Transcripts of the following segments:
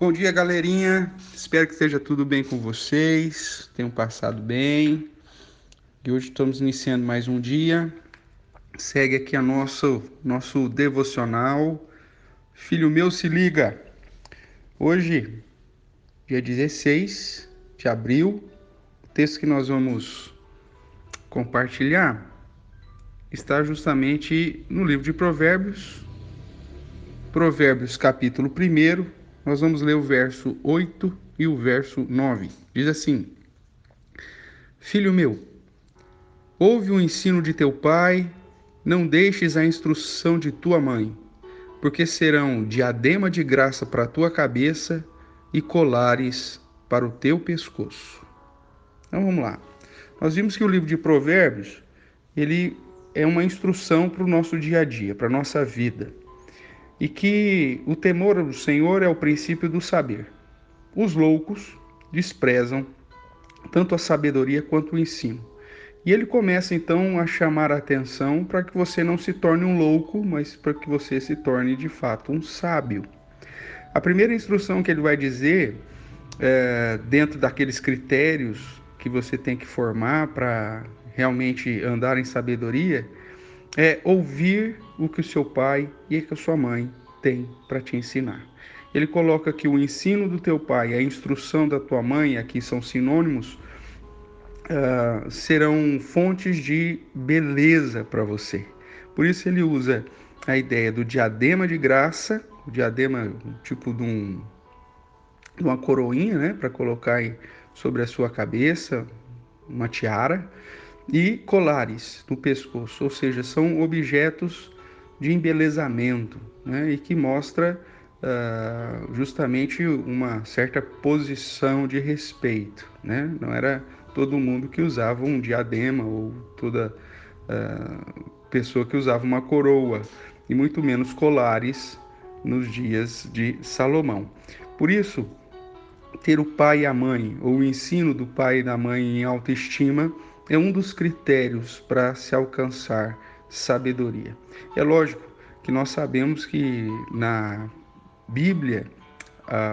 Bom dia, galerinha. Espero que esteja tudo bem com vocês, tenham passado bem. E hoje estamos iniciando mais um dia. Segue aqui a nosso nosso devocional. Filho meu, se liga. Hoje, dia 16 de abril, o texto que nós vamos compartilhar está justamente no livro de Provérbios. Provérbios, capítulo 1, nós vamos ler o verso 8 e o verso 9. Diz assim: Filho meu, ouve o ensino de teu pai, não deixes a instrução de tua mãe, porque serão diadema de graça para a tua cabeça e colares para o teu pescoço. Então vamos lá. Nós vimos que o livro de Provérbios, ele é uma instrução para o nosso dia a dia, para a nossa vida e que o temor do Senhor é o princípio do saber. Os loucos desprezam tanto a sabedoria quanto o ensino. E ele começa então a chamar a atenção para que você não se torne um louco, mas para que você se torne de fato um sábio. A primeira instrução que ele vai dizer, é, dentro daqueles critérios que você tem que formar para realmente andar em sabedoria, é ouvir o que o seu pai e a sua mãe têm para te ensinar. Ele coloca que o ensino do teu pai, a instrução da tua mãe, aqui são sinônimos, uh, serão fontes de beleza para você. Por isso ele usa a ideia do diadema de graça, o diadema tipo de, um, de uma coroinha, né, para colocar sobre a sua cabeça, uma tiara, e colares no pescoço, ou seja, são objetos de embelezamento né, e que mostra uh, justamente uma certa posição de respeito. Né? Não era todo mundo que usava um diadema ou toda uh, pessoa que usava uma coroa, e muito menos colares nos dias de Salomão. Por isso, ter o pai e a mãe, ou o ensino do pai e da mãe em autoestima, é um dos critérios para se alcançar sabedoria. É lógico que nós sabemos que na Bíblia,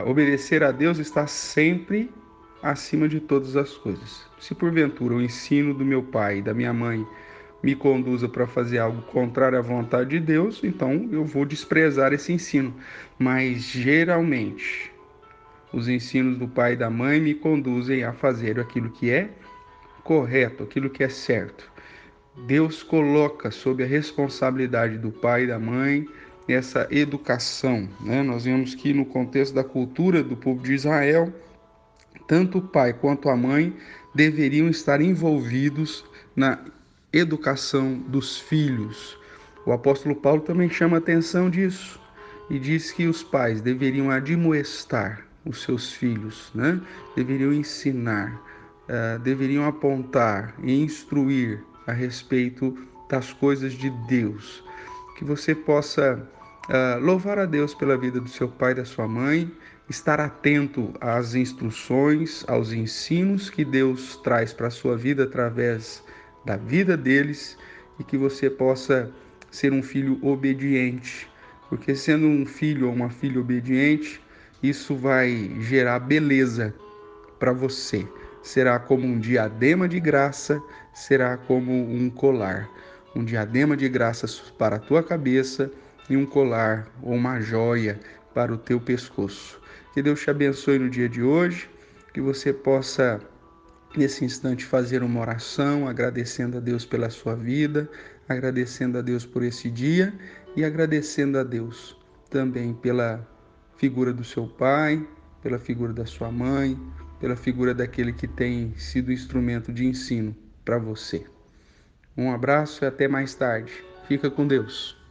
obedecer a Deus está sempre acima de todas as coisas. Se porventura o ensino do meu pai e da minha mãe me conduza para fazer algo contrário à vontade de Deus, então eu vou desprezar esse ensino. Mas geralmente, os ensinos do pai e da mãe me conduzem a fazer aquilo que é correto, aquilo que é certo. Deus coloca sob a responsabilidade do pai e da mãe essa educação. Né? Nós vemos que no contexto da cultura do povo de Israel, tanto o pai quanto a mãe deveriam estar envolvidos na educação dos filhos. O apóstolo Paulo também chama atenção disso e diz que os pais deveriam admoestar os seus filhos, né? deveriam ensinar, uh, deveriam apontar e instruir a respeito das coisas de Deus. Que você possa uh, louvar a Deus pela vida do seu pai e da sua mãe, estar atento às instruções, aos ensinos que Deus traz para a sua vida através da vida deles e que você possa ser um filho obediente. Porque sendo um filho ou uma filha obediente, isso vai gerar beleza para você será como um diadema de graça, será como um colar. Um diadema de graças para a tua cabeça e um colar ou uma joia para o teu pescoço. Que Deus te abençoe no dia de hoje, que você possa nesse instante fazer uma oração, agradecendo a Deus pela sua vida, agradecendo a Deus por esse dia e agradecendo a Deus também pela figura do seu pai, pela figura da sua mãe, pela figura daquele que tem sido instrumento de ensino para você. Um abraço e até mais tarde. Fica com Deus.